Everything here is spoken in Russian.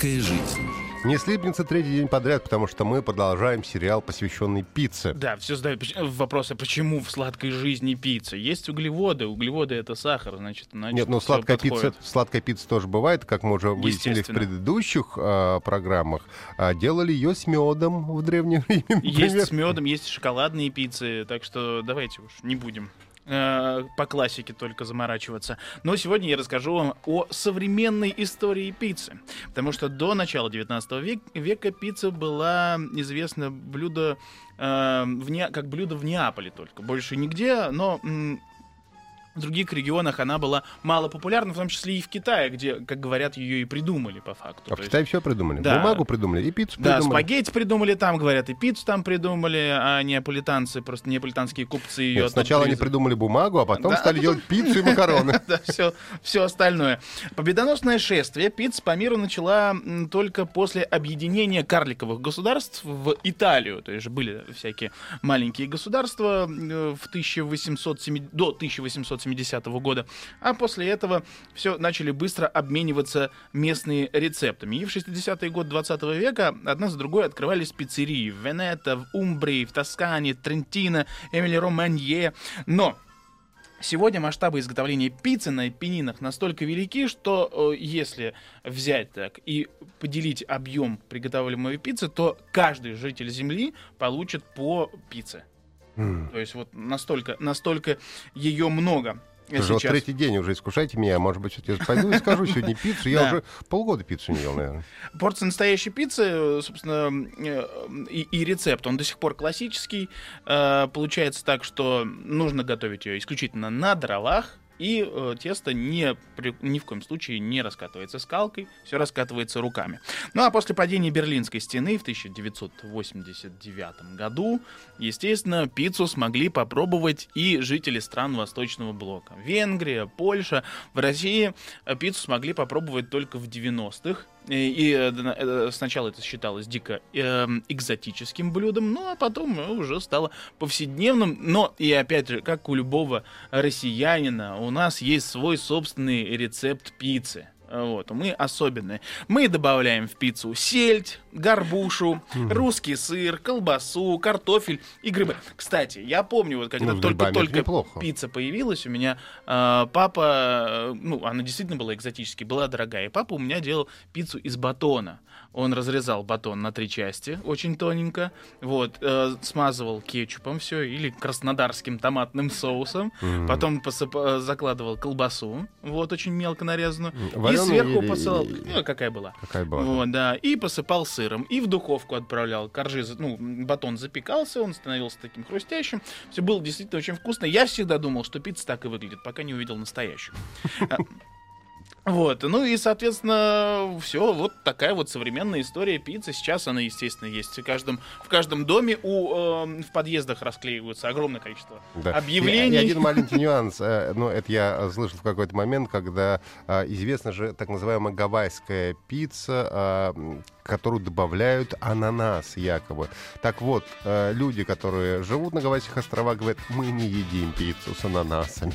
Сладкая жизнь. Не слипнется третий день подряд, потому что мы продолжаем сериал, посвященный пицце. Да, все задают поч- вопросы, почему в сладкой жизни пицца? Есть углеводы, углеводы это сахар, значит, значит Нет, ну сладкая подходит. пицца, сладкая пицца тоже бывает, как мы уже выяснили в предыдущих а, программах. А, делали ее с медом в древнее время. Есть с медом, есть шоколадные пиццы, так что давайте уж не будем э, по классике только заморачиваться. Но сегодня я расскажу вам о современной истории пиццы. Потому что до начала 19 век- века пицца была известна блюдо, э, в как блюдо в Неаполе только. Больше нигде, но... м, в других регионах она была мало популярна, в том числе и в Китае, где, как говорят, ее и придумали по факту. А в То есть- Китае все придумали. Да. Бумагу придумали и пиццу да, придумали. спагетти придумали там, говорят, и пиццу там придумали, а неаполитанцы, просто неаполитанские купцы ее Нет, сначала они придумали бумагу, а потом Да, стали а делать пиццу и макароны. Да, все, все остальное. Победоносное шествие пицца по миру начала только после объединения карликовых государств в Италию. То есть же были всякие маленькие государства э, в 1807, до 1870 года. А после этого все начали быстро обмениваться местные рецептами. И в 60-е годы 20 века одна за другой открывались пиццерии в Венето, в Умбрии, в Тоскане, Трентино, Эмили-Романье. Но Сегодня масштабы изготовления пиццы на пенинах настолько велики, что э, если взять так и поделить объем приготавливаемой пиццы, то каждый житель Земли получит по пицце. То есть вот настолько, настолько ее много. Слушай, вот сейчас. третий день уже искушайте меня. Может быть, все-таки пойду и скажу сегодня пиццу. Я Да. уже полгода пиццу не ел, наверное. Порция настоящей пиццы, собственно, э, и, и рецепт, он до сих пор классический. Э, Получается так, что нужно готовить ее исключительно на дровах, и э, тесто не, при- ни в коем случае не раскатывается скалкой, все раскатывается руками. Ну а после падения Берлинской стены в 1989 году, естественно, пиццу смогли попробовать и жители стран Восточного блока. Венгрия, Польша. В России э, пиццу смогли попробовать только в 90-х. И, э, э, сначала это считалось дико эм, экзотическим блюдом, ну а потом уже стало повседневным. Но и опять же, как у любого россиянина, у нас есть свой собственный рецепт пиццы. Вот, мы особенные. Мы добавляем в пиццу сельдь, горбушу, русский сыр, колбасу, картофель и грибы. Кстати, я помню, вот когда Ну, только-только неплохо. пицца появилась, у меня э, папа, ну, она действительно была экзотически, была дорогая, и папа у меня делал пиццу из батона. Он разрезал батон на три части, очень тоненько, вот, э, смазывал кетчупом все или краснодарским томатным соусом, М. потом посыпа- э, закладывал колбасу, вот, очень мелко нарезанную, и Варёную сверху или- посылал, или- ну, какая была. Какая была? Вот, да, и посыпал сыром, и в духовку отправлял. Коржи, ну, батон запекался, он становился таким хрустящим. Все было действительно очень вкусно. Я всегда думал, что пицца так и выглядит, пока не увидел настоящую. А, Вот, ну и, соответственно, все, вот такая вот современная история пиццы. Сейчас она, естественно, есть в каждом, в каждом доме. У, эм, в подъездах расклеиваются огромное количество Да. объявлений. И, и один маленький нюанс. э, Ну, это я э, слышал в какой-то момент, когда э, известна же так называемая гавайская пицца, э, которую добавляют ананас якобы. Так вот, э, люди, которые живут на Гавайских островах, говорят, мы не едим пиццу с ананасами.